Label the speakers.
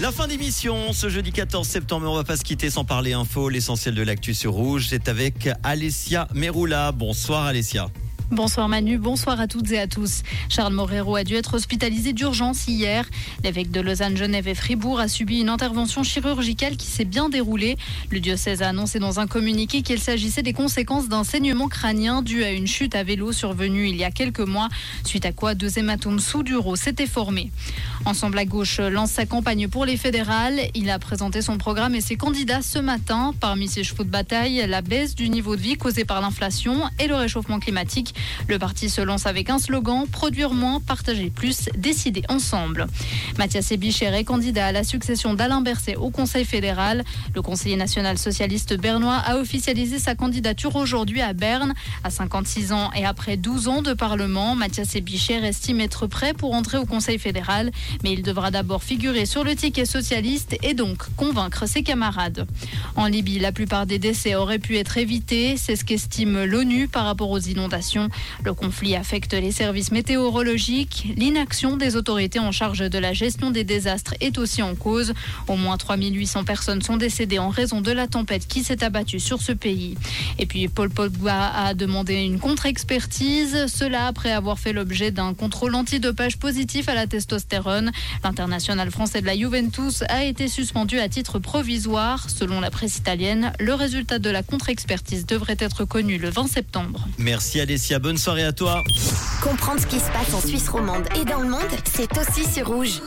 Speaker 1: La fin d'émission, ce jeudi 14 septembre, on va pas se quitter sans parler info. L'essentiel de l'actu sur Rouge, c'est avec Alessia Meroula. Bonsoir Alessia.
Speaker 2: Bonsoir Manu, bonsoir à toutes et à tous. Charles Morero a dû être hospitalisé d'urgence hier. L'évêque de Lausanne, Genève et Fribourg a subi une intervention chirurgicale qui s'est bien déroulée. Le diocèse a annoncé dans un communiqué qu'il s'agissait des conséquences d'un saignement crânien dû à une chute à vélo survenue il y a quelques mois, suite à quoi deux hématomes sous-duraux s'étaient formés. Ensemble à gauche lance sa campagne pour les fédérales. Il a présenté son programme et ses candidats ce matin. Parmi ses chevaux de bataille, la baisse du niveau de vie causée par l'inflation et le réchauffement climatique. Le parti se lance avec un slogan Produire moins, partager plus, décider ensemble. Mathias Ebicher est candidat à la succession d'Alain Berset au Conseil fédéral. Le conseiller national socialiste bernois a officialisé sa candidature aujourd'hui à Berne. À 56 ans et après 12 ans de parlement, Mathias Ebicher estime être prêt pour entrer au Conseil fédéral, mais il devra d'abord figurer sur le ticket socialiste et donc convaincre ses camarades. En Libye, la plupart des décès auraient pu être évités, c'est ce qu'estime l'ONU par rapport aux inondations. Le conflit affecte les services météorologiques. L'inaction des autorités en charge de la gestion des désastres est aussi en cause. Au moins 3800 personnes sont décédées en raison de la tempête qui s'est abattue sur ce pays. Et puis Paul Pogba a demandé une contre-expertise, cela après avoir fait l'objet d'un contrôle antidopage positif à la testostérone. L'international français de la Juventus a été suspendu à titre provisoire. Selon la presse italienne, le résultat de la contre-expertise devrait être connu le 20 septembre.
Speaker 1: Merci Alessia, bonne soirée à toi.
Speaker 3: Comprendre ce qui se passe en Suisse romande et dans le monde, c'est aussi sur Rouge.